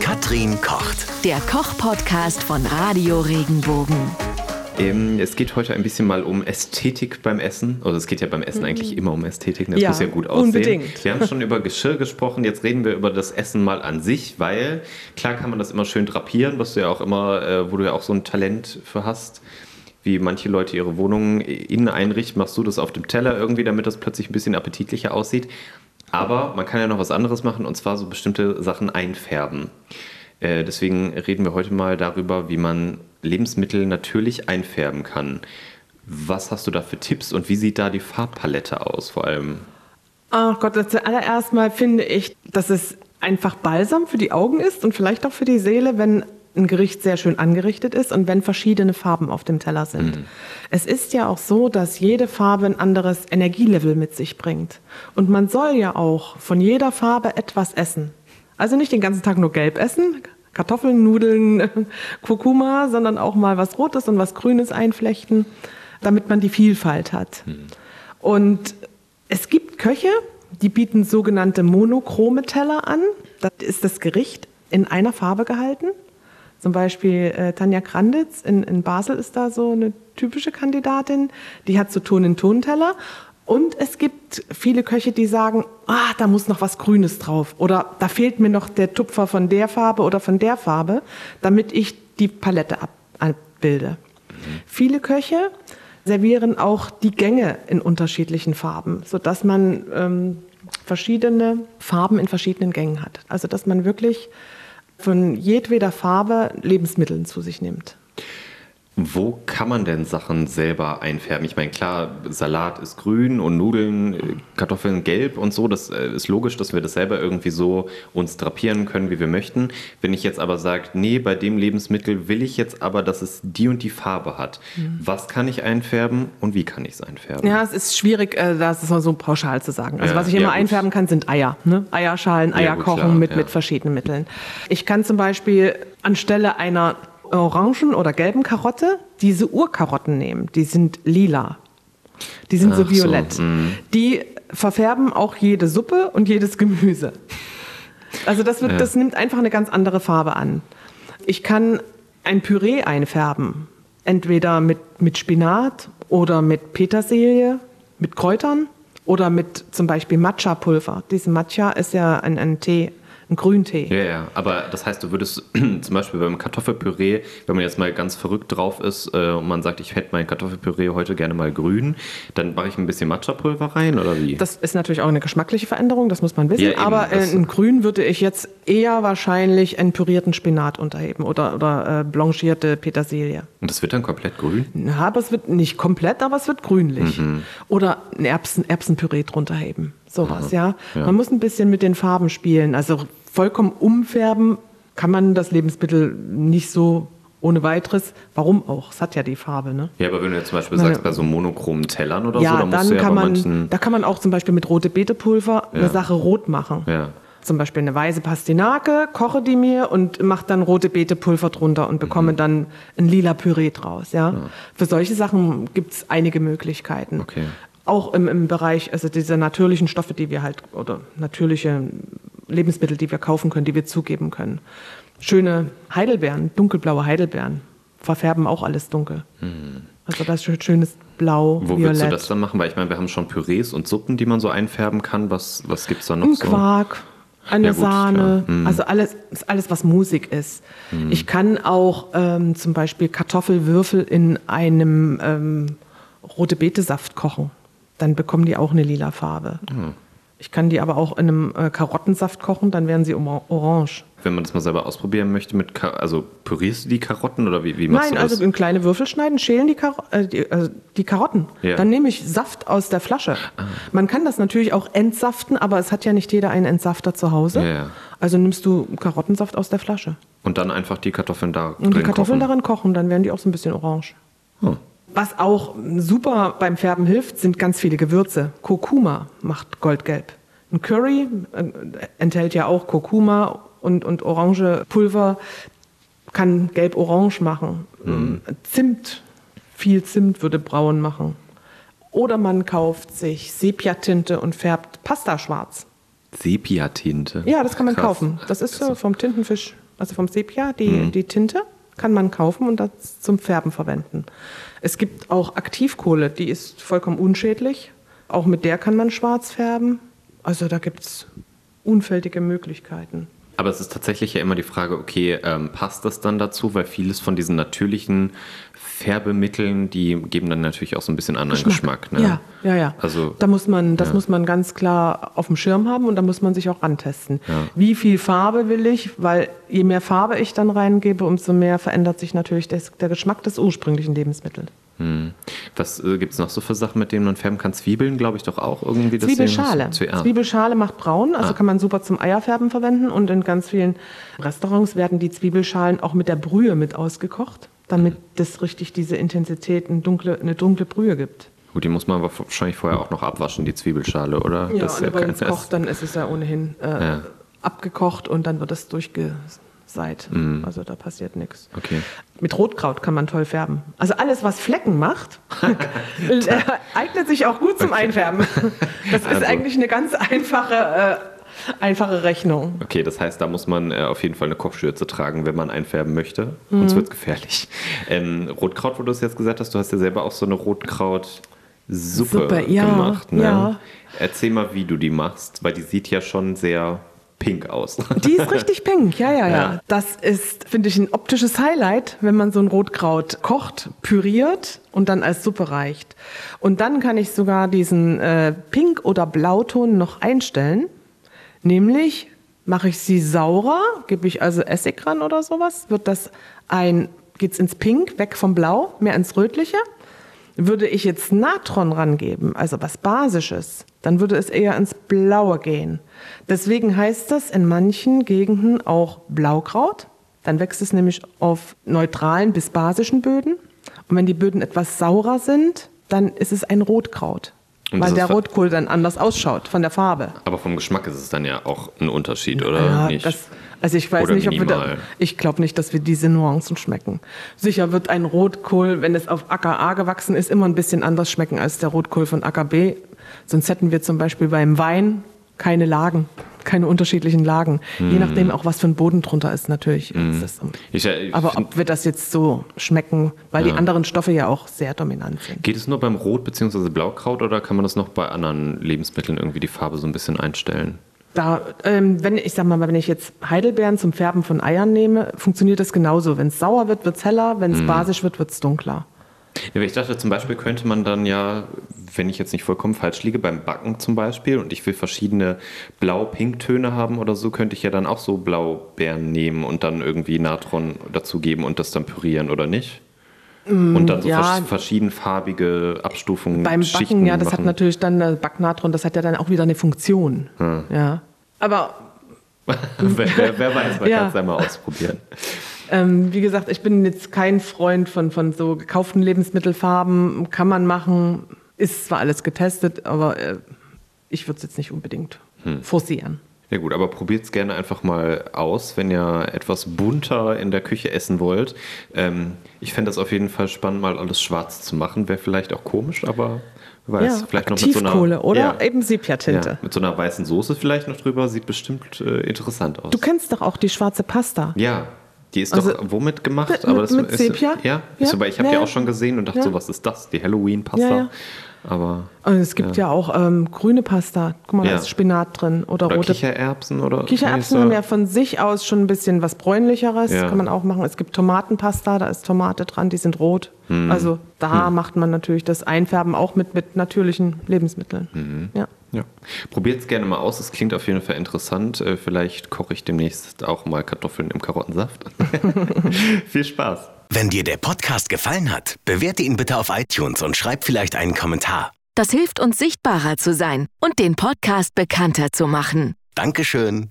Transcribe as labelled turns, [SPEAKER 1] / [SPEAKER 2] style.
[SPEAKER 1] Katrin kocht.
[SPEAKER 2] Der Koch-Podcast von Radio Regenbogen.
[SPEAKER 3] Ähm, es geht heute ein bisschen mal um Ästhetik beim Essen. Also es geht ja beim Essen eigentlich immer um Ästhetik. Das
[SPEAKER 4] Ja,
[SPEAKER 3] muss ja gut aussehen.
[SPEAKER 4] unbedingt.
[SPEAKER 3] Wir haben schon über Geschirr gesprochen. Jetzt reden wir über das Essen mal an sich, weil klar kann man das immer schön drapieren, was du ja auch immer, äh, wo du ja auch so ein Talent für hast. Wie manche Leute ihre Wohnungen innen einrichten, machst du das auf dem Teller irgendwie, damit das plötzlich ein bisschen appetitlicher aussieht. Aber man kann ja noch was anderes machen und zwar so bestimmte Sachen einfärben. Äh, deswegen reden wir heute mal darüber, wie man Lebensmittel natürlich einfärben kann. Was hast du da für Tipps und wie sieht da die Farbpalette aus vor allem?
[SPEAKER 4] Ach Gott, zuallererst mal finde ich, dass es einfach Balsam für die Augen ist und vielleicht auch für die Seele, wenn ein Gericht sehr schön angerichtet ist und wenn verschiedene Farben auf dem Teller sind. Es ist ja auch so, dass jede Farbe ein anderes Energielevel mit sich bringt. Und man soll ja auch von jeder Farbe etwas essen. Also nicht den ganzen Tag nur gelb essen, Kartoffeln, Nudeln, Kurkuma, sondern auch mal was Rotes und was Grünes einflechten, damit man die Vielfalt hat. Und es gibt Köche, die bieten sogenannte monochrome Teller an. Das ist das Gericht in einer Farbe gehalten. Zum Beispiel äh, Tanja Kranditz in, in Basel ist da so eine typische Kandidatin. Die hat so Ton-in-Ton-Teller. Und es gibt viele Köche, die sagen, ah, da muss noch was Grünes drauf. Oder da fehlt mir noch der Tupfer von der Farbe oder von der Farbe, damit ich die Palette ab, abbilde. Viele Köche servieren auch die Gänge in unterschiedlichen Farben, sodass man ähm, verschiedene Farben in verschiedenen Gängen hat. Also dass man wirklich von jedweder Farbe Lebensmittel zu sich nimmt.
[SPEAKER 3] Wo kann man denn Sachen selber einfärben? Ich meine, klar, Salat ist grün und Nudeln, äh, Kartoffeln gelb und so. Das äh, ist logisch, dass wir das selber irgendwie so uns drapieren können, wie wir möchten. Wenn ich jetzt aber sage, nee, bei dem Lebensmittel will ich jetzt aber, dass es die und die Farbe hat. Was kann ich einfärben und wie kann ich es einfärben?
[SPEAKER 4] Ja, es ist schwierig, äh, das ist mal so pauschal zu sagen. Also
[SPEAKER 3] Ja,
[SPEAKER 4] was ich
[SPEAKER 3] ja,
[SPEAKER 4] immer
[SPEAKER 3] gut.
[SPEAKER 4] einfärben kann, sind Eier. Ne? Eierschalen,
[SPEAKER 3] Ja,
[SPEAKER 4] Eier
[SPEAKER 3] gut,
[SPEAKER 4] kochen
[SPEAKER 3] klar,
[SPEAKER 4] mit,
[SPEAKER 3] ja.
[SPEAKER 4] mit verschiedenen Mitteln. Ich kann zum Beispiel anstelle einer orangen oder gelben Karotte diese Urkarotten nehmen. Die sind lila. Die sind so
[SPEAKER 3] Ach so,
[SPEAKER 4] violett. Die verfärben auch jede Suppe und jedes Gemüse. Also das, wird,
[SPEAKER 3] Ja.
[SPEAKER 4] das nimmt einfach eine ganz andere Farbe an. Ich kann ein Püree einfärben. Entweder mit, mit Spinat oder mit Petersilie, mit Kräutern oder mit zum Beispiel Matcha-Pulver. Diese Matcha ist ja ein, ein Tee, ein Grüntee.
[SPEAKER 3] Ja, ja, aber das heißt, du würdest zum Beispiel beim Kartoffelpüree, wenn man jetzt mal ganz verrückt drauf ist äh, und man sagt, ich hätte mein Kartoffelpüree heute gerne mal grün, dann mache ich ein bisschen Matcha-Pulver rein oder wie?
[SPEAKER 4] Das ist natürlich auch eine geschmackliche Veränderung, das muss man wissen.
[SPEAKER 3] Ja,
[SPEAKER 4] aber äh, in Grün würde ich jetzt eher wahrscheinlich einen pürierten Spinat unterheben oder, oder äh, blanchierte Petersilie.
[SPEAKER 3] und das wird dann komplett grün?
[SPEAKER 4] Ja, aber es wird nicht komplett, aber es wird grünlich.
[SPEAKER 3] Mhm.
[SPEAKER 4] Oder ein Erbsen, Erbsenpüree drunter heben. Sowas, ja?
[SPEAKER 3] Ja.
[SPEAKER 4] Man muss ein bisschen mit den Farben spielen. Also vollkommen umfärben kann man das Lebensmittel nicht so ohne weiteres. Warum auch? Es hat ja die Farbe, ne?
[SPEAKER 3] Ja, aber wenn du jetzt zum Beispiel
[SPEAKER 4] Na
[SPEAKER 3] sagst,
[SPEAKER 4] ja.
[SPEAKER 3] bei so monochromen Tellern oder
[SPEAKER 4] ja,
[SPEAKER 3] so, dann musst
[SPEAKER 4] dann
[SPEAKER 3] du ja
[SPEAKER 4] kann
[SPEAKER 3] bei
[SPEAKER 4] man, da kann man auch zum Beispiel mit rote Beetepulver
[SPEAKER 3] Ja.
[SPEAKER 4] eine Sache rot machen.
[SPEAKER 3] Ja.
[SPEAKER 4] Zum Beispiel eine weiße Pastinake, koche die mir und mache dann rote Beetepulver drunter und bekomme
[SPEAKER 3] Mhm.
[SPEAKER 4] dann ein lila Püree draus. Ja? Für solche Sachen gibt es einige Möglichkeiten.
[SPEAKER 3] Okay.
[SPEAKER 4] Auch im, im Bereich, also diese natürlichen Stoffe, die wir halt, oder natürliche Lebensmittel, die wir kaufen können, die wir zugeben können. Schöne Heidelbeeren, dunkelblaue Heidelbeeren, verfärben auch alles dunkel. Also das ist schönes Blau.
[SPEAKER 3] Wo würdest du
[SPEAKER 4] Violett.
[SPEAKER 3] das dann machen? Weil ich meine, wir haben schon Pürees und Suppen, die man so einfärben kann. Was, was gibt es da noch
[SPEAKER 4] Ein
[SPEAKER 3] so?
[SPEAKER 4] Quark, eine
[SPEAKER 3] Ja, gut,
[SPEAKER 4] Sahne,
[SPEAKER 3] ja. Mhm.
[SPEAKER 4] also alles, alles, was Musik ist. Ich kann auch ähm, zum Beispiel Kartoffelwürfel in einem ähm, rote Betesaft kochen. Dann bekommen die auch eine lila Farbe.
[SPEAKER 3] Mhm.
[SPEAKER 4] Ich kann die aber auch in einem äh, Karottensaft kochen, dann werden sie orange.
[SPEAKER 3] Wenn man das mal selber ausprobieren möchte, mit Ka also pürierst du die Karotten oder wie, wie machst
[SPEAKER 4] Nein,
[SPEAKER 3] du das?
[SPEAKER 4] also in kleine Würfel schneiden, schälen die, Karo äh, die, also die Karotten.
[SPEAKER 3] Ja. Ah.
[SPEAKER 4] Dann nehme ich Saft aus der Flasche. Man kann das natürlich auch entsaften, aber es hat ja nicht jeder einen Entsafter zu Hause.
[SPEAKER 3] Ja.
[SPEAKER 4] Also nimmst du Karottensaft aus der Flasche.
[SPEAKER 3] und dann einfach die Kartoffeln da
[SPEAKER 4] Und die
[SPEAKER 3] drin
[SPEAKER 4] Kartoffeln
[SPEAKER 3] kochen.
[SPEAKER 4] darin kochen, dann werden die auch so ein bisschen orange.
[SPEAKER 3] Oh.
[SPEAKER 4] Was auch super beim Färben hilft, sind ganz viele Gewürze. Kurkuma macht goldgelb. Ein Curry äh, enthält ja auch Kurkuma und, und orange Pulver, kann gelb-orange machen. Zimt, viel Zimt würde braun machen. Oder man kauft sich Sepia-Tinte und färbt Pasta schwarz.
[SPEAKER 3] Sepia-Tinte.
[SPEAKER 4] Ja, das kann man
[SPEAKER 3] Krass.
[SPEAKER 4] kaufen. Das ist so vom Tintenfisch also vom Sepia, die, die Tinte kann man kaufen und das zum Färben verwenden. Es gibt auch Aktivkohle, die ist vollkommen unschädlich. Auch mit der kann man schwarz färben. Also da gibt es unfältige Möglichkeiten.
[SPEAKER 3] Aber es ist tatsächlich ja immer die Frage, okay, ähm, passt das dann dazu? Weil vieles von diesen natürlichen Färbemitteln, die geben dann natürlich auch so ein bisschen anderen Geschmack. ne?
[SPEAKER 4] Ja, ja, ja.
[SPEAKER 3] Also,
[SPEAKER 4] da muss man, das
[SPEAKER 3] ja.
[SPEAKER 4] muss man ganz klar auf dem Schirm haben und da muss man sich auch rantesten. Wie viel Farbe will ich? Weil je mehr Farbe ich dann reingebe, umso mehr verändert sich natürlich des, der Geschmack des ursprünglichen Lebensmittels.
[SPEAKER 3] Hm. Was äh, gibt es noch so für Sachen, mit denen man färben kann? Zwiebeln, glaube ich, doch auch irgendwie. das
[SPEAKER 4] Zwiebelschale.
[SPEAKER 3] Zwie- ah.
[SPEAKER 4] Zwiebelschale macht braun, also
[SPEAKER 3] Ah.
[SPEAKER 4] kann man super zum Eierfärben verwenden und in ganz vielen Restaurants werden die Zwiebelschalen auch mit der Brühe mit ausgekocht, damit
[SPEAKER 3] Mhm.
[SPEAKER 4] das richtig diese Intensität, eine dunkle, eine dunkle Brühe gibt.
[SPEAKER 3] Gut, die muss man aber wahrscheinlich vorher auch noch abwaschen, die Zwiebelschale, oder?
[SPEAKER 4] Ja,
[SPEAKER 3] Das ist
[SPEAKER 4] und wenn es kocht, dann ist es ja ohnehin äh,
[SPEAKER 3] Ja.
[SPEAKER 4] abgekocht und dann wird es durchgeseit.
[SPEAKER 3] Mhm.
[SPEAKER 4] Also da passiert nichts.
[SPEAKER 3] Okay.
[SPEAKER 4] Mit Rotkraut kann man toll färben. Also alles, was Flecken macht, äh, eignet sich auch gut zum
[SPEAKER 3] Okay.
[SPEAKER 4] Einfärben. Das ist
[SPEAKER 3] Also-
[SPEAKER 4] eigentlich eine ganz einfache, äh, einfache Rechnung.
[SPEAKER 3] Okay, das heißt, da muss man äh, auf jeden Fall eine Kopfschürze tragen, wenn man einfärben möchte.
[SPEAKER 4] Mhm.
[SPEAKER 3] Sonst wird es gefährlich. Ähm, Rotkraut, wo du es jetzt gesagt hast, du hast ja selber auch so eine Rotkraut-Suppe
[SPEAKER 4] Suppe, ja,
[SPEAKER 3] gemacht. Ne?
[SPEAKER 4] ja.
[SPEAKER 3] Erzähl mal, wie du die machst, weil die sieht ja schon sehr pink aus.
[SPEAKER 4] Die ist richtig pink, ja, ja, ja.
[SPEAKER 3] Ja.
[SPEAKER 4] Das ist, finde ich, ein optisches Highlight, wenn man so ein Rotkraut kocht, püriert und dann als Suppe reicht. Und dann kann ich sogar diesen äh, Pink- oder Blauton noch einstellen. Nämlich mache ich sie saurer, gebe ich also Essig ran oder sowas, wird das ein, geht's ins Pink, weg vom Blau, mehr ins Rötliche. Würde ich jetzt Natron rangeben, also was Basisches, dann würde es eher ins Blaue gehen. Deswegen heißt das in manchen Gegenden auch Blaukraut. Dann wächst es nämlich auf neutralen bis basischen Böden. Und wenn die Böden etwas saurer sind, dann ist es ein Rotkraut.
[SPEAKER 3] Und
[SPEAKER 4] weil der Rotkohl dann anders ausschaut von der Farbe.
[SPEAKER 3] Aber vom Geschmack ist es dann ja auch ein Unterschied, oder
[SPEAKER 4] Ja,
[SPEAKER 3] nicht?
[SPEAKER 4] das, also ich weiß
[SPEAKER 3] Oder
[SPEAKER 4] nicht, ob wir da,
[SPEAKER 3] minimal.
[SPEAKER 4] ich glaube nicht, dass wir diese Nuancen schmecken. Sicher wird ein Rotkohl, wenn es auf Acker A gewachsen ist, immer ein bisschen anders schmecken als der Rotkohl von Acker B. Sonst hätten wir zum Beispiel beim Wein keine Lagen, keine unterschiedlichen Lagen.
[SPEAKER 3] Hm.
[SPEAKER 4] Je nachdem auch, was für ein Boden drunter ist, natürlich. Ist das,
[SPEAKER 3] Ich, ich
[SPEAKER 4] aber ob wir das jetzt so schmecken, weil die anderen Stoffe ja auch sehr dominant sind.
[SPEAKER 3] Geht es nur beim Rot- bzw. Blaukraut oder kann man das noch bei anderen Lebensmitteln irgendwie die Farbe so ein bisschen einstellen?
[SPEAKER 4] Da, ähm, wenn ich sag mal, wenn ich jetzt Heidelbeeren zum Färben von Eiern nehme, funktioniert das genauso. Wenn es sauer wird, wird es heller, wenn es
[SPEAKER 3] Mhm.
[SPEAKER 4] basisch wird, wird es dunkler.
[SPEAKER 3] Ja, ich dachte zum Beispiel könnte man dann ja, wenn ich jetzt nicht vollkommen falsch liege, beim Backen zum Beispiel und ich will verschiedene Blau-Pink-Töne haben oder so, könnte ich ja dann auch so Blaubeeren nehmen und dann irgendwie Natron dazugeben und das dann pürieren oder nicht? Und dann so
[SPEAKER 4] ja.
[SPEAKER 3] vers verschiedenfarbige Abstufungen.
[SPEAKER 4] Beim
[SPEAKER 3] Schichten
[SPEAKER 4] Backen, ja, das hat
[SPEAKER 3] machen.
[SPEAKER 4] natürlich dann äh, Backnatron, das hat ja dann auch wieder eine Funktion.
[SPEAKER 3] Hm.
[SPEAKER 4] Ja. Aber
[SPEAKER 3] wer, wer, wer weiß, man
[SPEAKER 4] Ja.
[SPEAKER 3] kann es einmal ausprobieren.
[SPEAKER 4] ähm, wie gesagt, ich bin jetzt kein Freund von, von so gekauften Lebensmittelfarben. Kann man machen, ist zwar alles getestet, aber äh, ich würde es jetzt nicht unbedingt
[SPEAKER 3] Hm.
[SPEAKER 4] forcieren.
[SPEAKER 3] Ja gut, aber probiert es gerne einfach mal aus, wenn ihr etwas bunter in der Küche essen wollt. Ähm, ich fände das auf jeden Fall spannend, mal alles schwarz zu machen. Wäre vielleicht auch komisch, aber wer weiß,
[SPEAKER 4] ja,
[SPEAKER 3] vielleicht noch mit so einer
[SPEAKER 4] oder
[SPEAKER 3] ja,
[SPEAKER 4] eben Sepia-Tinte.
[SPEAKER 3] ja, mit so einer weißen Soße vielleicht noch drüber. Sieht bestimmt äh, interessant aus.
[SPEAKER 4] Du kennst doch auch die schwarze Pasta.
[SPEAKER 3] ja, die ist
[SPEAKER 4] Also,
[SPEAKER 3] doch womit gemacht? aber das
[SPEAKER 4] mit
[SPEAKER 3] ist,
[SPEAKER 4] Sepia?
[SPEAKER 3] Ja,
[SPEAKER 4] Ja,
[SPEAKER 3] So, weil ich habe
[SPEAKER 4] ja,
[SPEAKER 3] die auch schon gesehen und dachte
[SPEAKER 4] Ja.
[SPEAKER 3] so, was ist das? Die Halloween-Pasta.
[SPEAKER 4] Ja.
[SPEAKER 3] Aber
[SPEAKER 4] Und es gibt ja, auch ähm, grüne Pasta. Guck mal, da ist Spinat drin oder,
[SPEAKER 3] oder
[SPEAKER 4] rote
[SPEAKER 3] Kichererbsen oder
[SPEAKER 4] Kichererbsen haben ja von sich aus schon ein bisschen was bräunlicheres, kann man auch machen. Es gibt Tomatenpasta, da ist Tomate dran, die sind rot.
[SPEAKER 3] Hm.
[SPEAKER 4] Also da macht man natürlich das Einfärben auch mit, mit natürlichen Lebensmitteln.
[SPEAKER 3] Hm.
[SPEAKER 4] Ja.
[SPEAKER 3] Ja. Probiert es gerne mal aus, es klingt auf jeden Fall interessant. Äh, Vielleicht koche ich demnächst auch mal Kartoffeln im Karottensaft. Viel Spaß.
[SPEAKER 1] Wenn dir der Podcast gefallen hat, bewerte ihn bitte auf iTunes und schreib vielleicht einen Kommentar.
[SPEAKER 2] Das hilft uns sichtbarer zu sein und den Podcast bekannter zu machen.
[SPEAKER 1] Dankeschön.